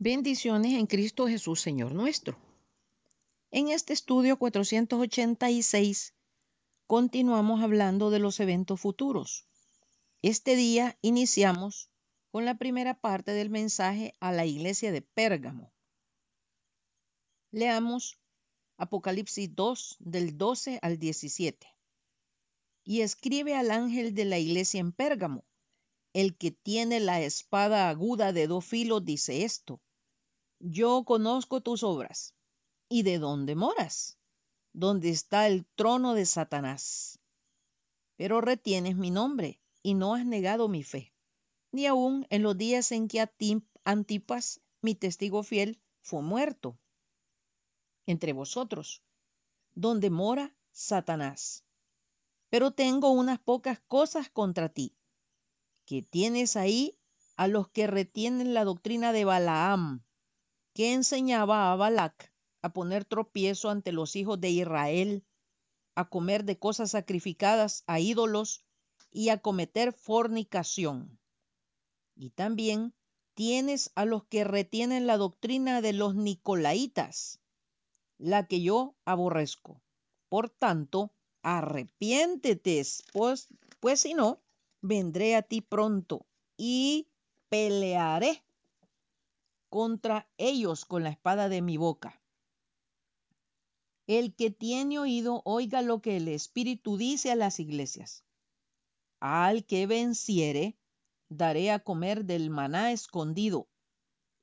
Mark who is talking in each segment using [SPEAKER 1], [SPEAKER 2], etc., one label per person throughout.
[SPEAKER 1] Bendiciones en Cristo Jesús, Señor nuestro. En este estudio 486 continuamos hablando de los eventos futuros. Este día iniciamos con la primera parte del mensaje a la iglesia de Pérgamo. Leamos Apocalipsis 2 del 12 al 17. Y escribe al ángel de la iglesia en Pérgamo, el que tiene la espada aguda de dos filos dice esto yo conozco tus obras y de dónde moras, donde está el trono de Satanás. Pero retienes mi nombre y no has negado mi fe, ni aun en los días en que Antipas, mi testigo fiel, fue muerto. Entre vosotros, donde mora Satanás. Pero tengo unas pocas cosas contra ti, que tienes ahí a los que retienen la doctrina de Balaam, que enseñaba a Balac a poner tropiezo ante los hijos de Israel, a comer de cosas sacrificadas a ídolos y a cometer fornicación. Y también tienes a los que retienen la doctrina de los Nicolaitas, la que yo aborrezco. Por tanto, arrepiéntete, pues, pues si no, vendré a ti pronto y pelearé contra ellos con la espada de mi boca. El que tiene oído, oiga lo que el Espíritu dice a las iglesias. Al que venciere, daré a comer del maná escondido,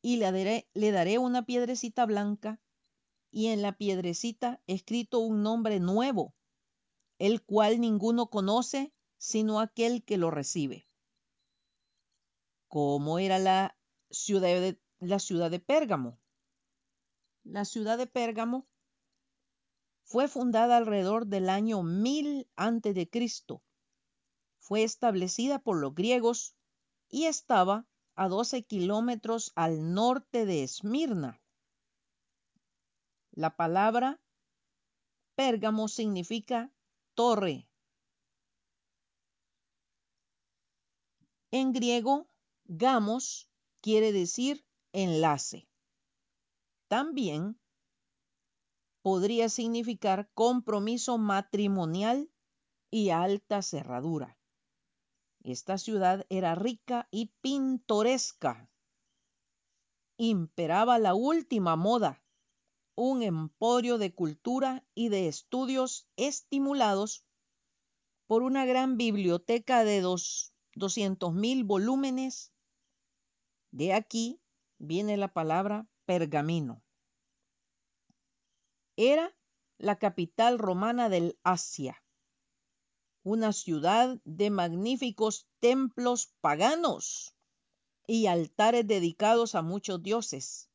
[SPEAKER 1] y le daré, una piedrecita blanca, y en la piedrecita escrito un nombre nuevo, el cual ninguno conoce sino aquel que lo recibe. ¿Cómo era la ciudad de, la ciudad de Pérgamo. La ciudad de Pérgamo fue fundada alrededor del año 1000 a.C. Fue establecida por los griegos y estaba a 12 kilómetros al norte de Esmirna. La palabra Pérgamo significa torre. En griego, gamos quiere decir enlace. También podría significar compromiso matrimonial y alta cerradura. Esta ciudad era rica y pintoresca. Imperaba la última moda, un emporio de cultura y de estudios estimulados por una gran biblioteca de dos, mil volúmenes. De aquí viene la palabra pergamino. Era la capital romana del Asia, una ciudad de magníficos templos paganos y altares dedicados a muchos dioses,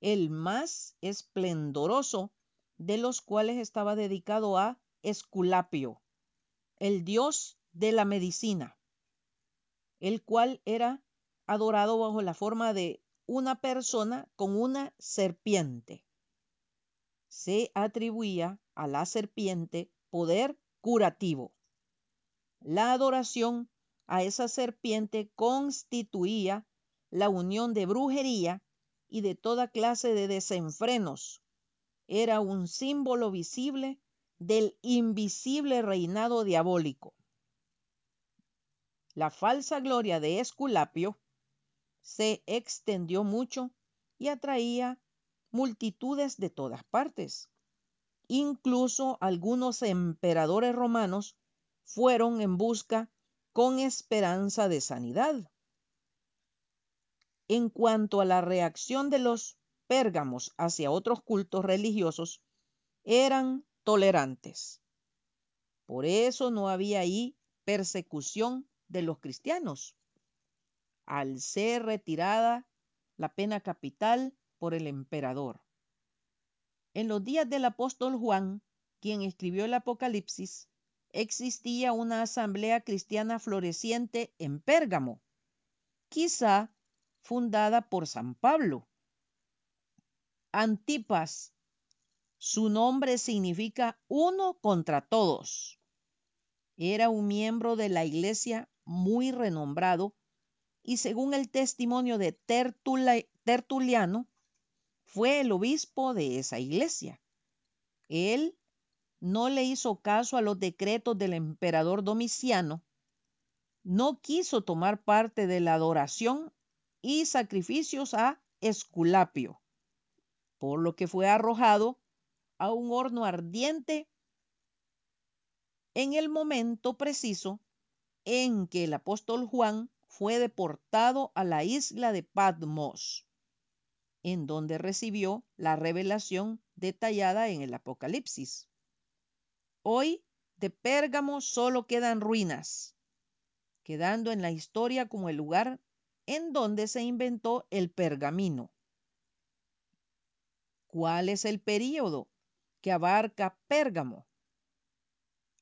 [SPEAKER 1] el más esplendoroso de los cuales estaba dedicado a Esculapio, el dios de la medicina, el cual era adorado bajo la forma de una persona con una serpiente. Se atribuía a la serpiente poder curativo. La adoración a esa serpiente constituía la unión de brujería y de toda clase de desenfrenos. Era un símbolo visible del invisible reinado diabólico. La falsa gloria de Esculapio se extendió mucho y atraía multitudes de todas partes. Incluso algunos emperadores romanos fueron en busca con esperanza de sanidad. En cuanto a la reacción de los pérgamos hacia otros cultos religiosos, eran tolerantes. Por eso no había ahí persecución de los cristianos al ser retirada la pena capital por el emperador. En los días del apóstol Juan, quien escribió el Apocalipsis, existía una asamblea cristiana floreciente en Pérgamo, quizá fundada por San Pablo. Antipas, su nombre significa uno contra todos. Era un miembro de la iglesia muy renombrado y según el testimonio de Tertuliano, fue el obispo de esa iglesia. Él no le hizo caso a los decretos del emperador Domiciano, no quiso tomar parte de la adoración y sacrificios a Esculapio, por lo que fue arrojado a un horno ardiente en el momento preciso en que el apóstol Juan fue deportado a la isla de Patmos, en donde recibió la revelación detallada en el Apocalipsis. Hoy de Pérgamo solo quedan ruinas, quedando en la historia como el lugar en donde se inventó el pergamino. ¿Cuál es el período que abarca Pérgamo?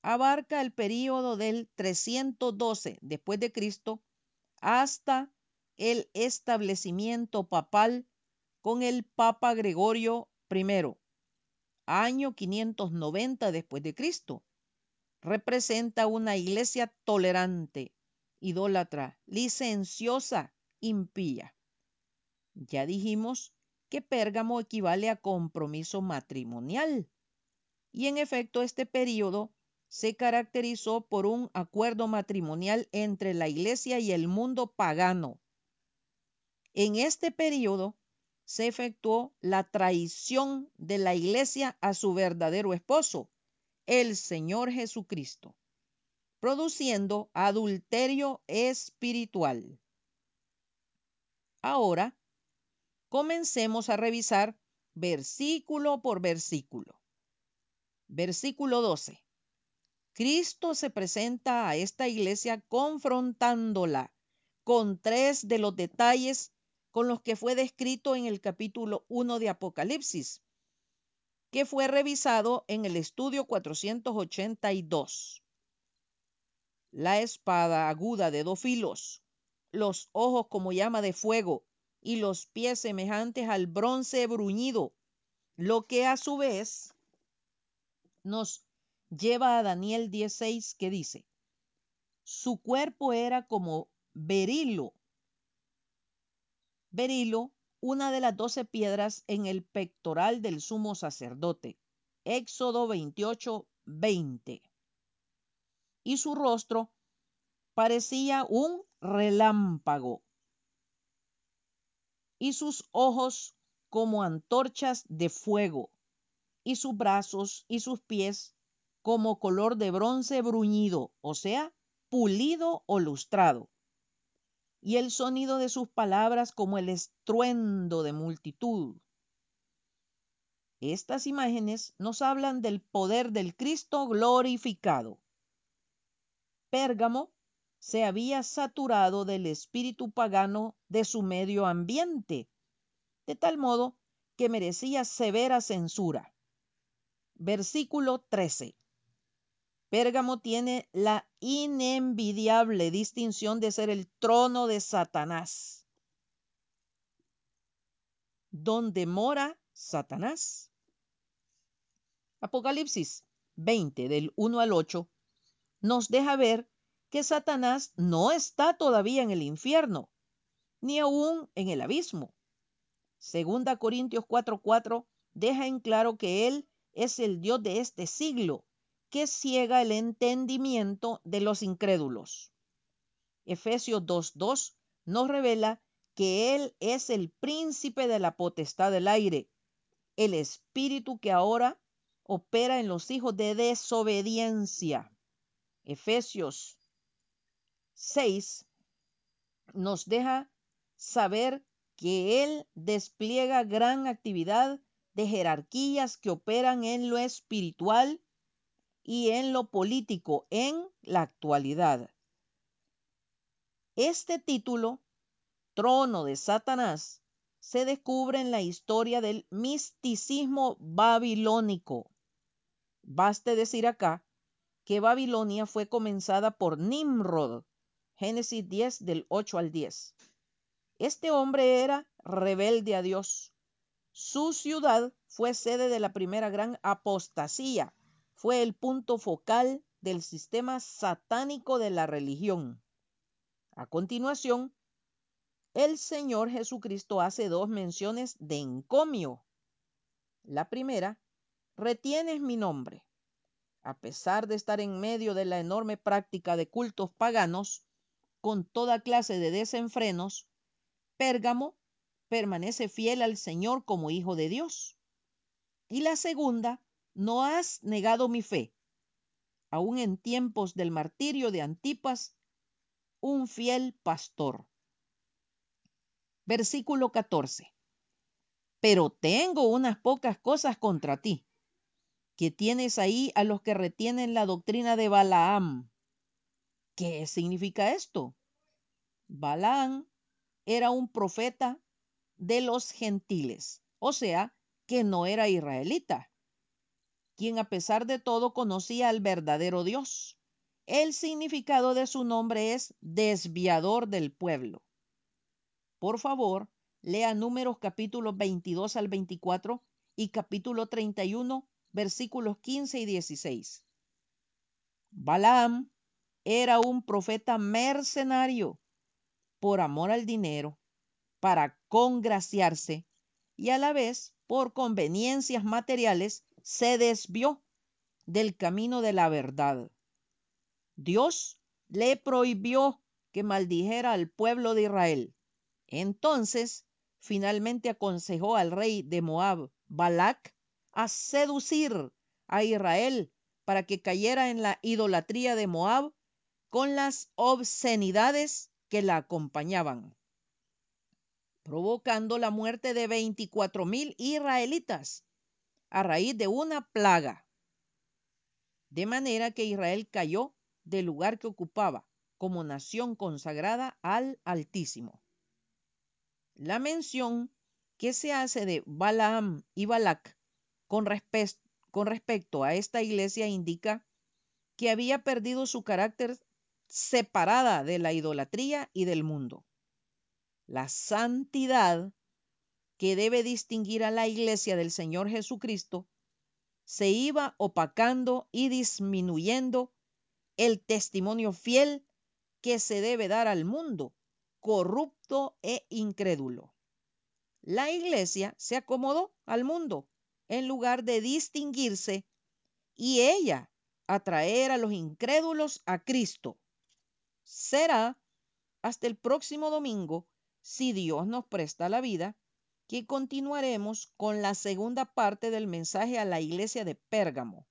[SPEAKER 1] Abarca el período del 312 después de Cristo hasta el establecimiento papal con el Papa Gregorio I, año 590 después de Cristo. Representa una iglesia tolerante, idólatra, licenciosa, impía. Ya dijimos que Pérgamo equivale a compromiso matrimonial. Y en efecto este periodo se caracterizó por un acuerdo matrimonial entre la iglesia y el mundo pagano. En este periodo se efectuó la traición de la iglesia a su verdadero esposo, el Señor Jesucristo, produciendo adulterio espiritual. Ahora, comencemos a revisar versículo por versículo. Versículo 12. Cristo se presenta a esta iglesia confrontándola con tres de los detalles con los que fue descrito en el capítulo 1 de Apocalipsis, que fue revisado en el estudio 482. La espada aguda de dos filos, los ojos como llama de fuego y los pies semejantes al bronce bruñido, lo que a su vez nos lleva a Daniel 16 que dice, su cuerpo era como berilo. Berilo, una de las doce piedras en el pectoral del sumo sacerdote. Éxodo 28, 20. Y su rostro parecía un relámpago y sus ojos como antorchas de fuego y sus brazos y sus pies como color de bronce bruñido, o sea, pulido o lustrado, y el sonido de sus palabras como el estruendo de multitud. Estas imágenes nos hablan del poder del Cristo glorificado. Pérgamo se había saturado del espíritu pagano de su medio ambiente, de tal modo que merecía severa censura. Versículo 13. Pérgamo tiene la inenvidiable distinción de ser el trono de Satanás, donde mora Satanás. Apocalipsis 20 del 1 al 8 nos deja ver que Satanás no está todavía en el infierno, ni aún en el abismo. Segunda Corintios 4:4 deja en claro que él es el Dios de este siglo que ciega el entendimiento de los incrédulos. Efesios 2.2 nos revela que Él es el príncipe de la potestad del aire, el espíritu que ahora opera en los hijos de desobediencia. Efesios 6 nos deja saber que Él despliega gran actividad de jerarquías que operan en lo espiritual y en lo político en la actualidad. Este título, Trono de Satanás, se descubre en la historia del misticismo babilónico. Baste decir acá que Babilonia fue comenzada por Nimrod, Génesis 10 del 8 al 10. Este hombre era rebelde a Dios. Su ciudad fue sede de la primera gran apostasía, fue el punto focal del sistema satánico de la religión. A continuación, el Señor Jesucristo hace dos menciones de encomio. La primera, retienes mi nombre. A pesar de estar en medio de la enorme práctica de cultos paganos, con toda clase de desenfrenos, Pérgamo permanece fiel al Señor como hijo de Dios. Y la segunda, no has negado mi fe. Aún en tiempos del martirio de Antipas, un fiel pastor. Versículo 14. Pero tengo unas pocas cosas contra ti, que tienes ahí a los que retienen la doctrina de Balaam. ¿Qué significa esto? Balaam era un profeta de los gentiles, o sea, que no era israelita, quien a pesar de todo conocía al verdadero Dios. El significado de su nombre es desviador del pueblo. Por favor, lea números capítulos 22 al 24 y capítulo 31, versículos 15 y 16. Balaam era un profeta mercenario por amor al dinero, para congraciarse y a la vez por conveniencias materiales se desvió del camino de la verdad. Dios le prohibió que maldijera al pueblo de Israel. Entonces, finalmente aconsejó al rey de Moab, Balac, a seducir a Israel para que cayera en la idolatría de Moab con las obscenidades que la acompañaban, provocando la muerte de 24 mil israelitas a raíz de una plaga. De manera que Israel cayó del lugar que ocupaba como nación consagrada al Altísimo. La mención que se hace de Balaam y Balac con, con respecto a esta iglesia indica que había perdido su carácter separada de la idolatría y del mundo. La santidad que debe distinguir a la iglesia del Señor Jesucristo se iba opacando y disminuyendo el testimonio fiel que se debe dar al mundo, corrupto e incrédulo. La iglesia se acomodó al mundo en lugar de distinguirse y ella atraer a los incrédulos a Cristo. Será hasta el próximo domingo, si Dios nos presta la vida, que continuaremos con la segunda parte del mensaje a la iglesia de Pérgamo.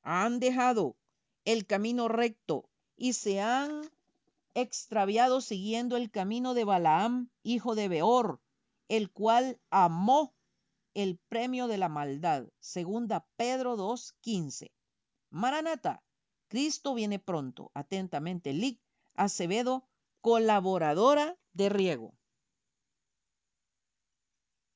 [SPEAKER 1] Han dejado el camino recto y se han extraviado siguiendo el camino de Balaam, hijo de Beor, el cual amó el premio de la maldad. Segunda Pedro 2.15. Maranata, Cristo viene pronto. Atentamente, Lic Acevedo, colaboradora de Riego.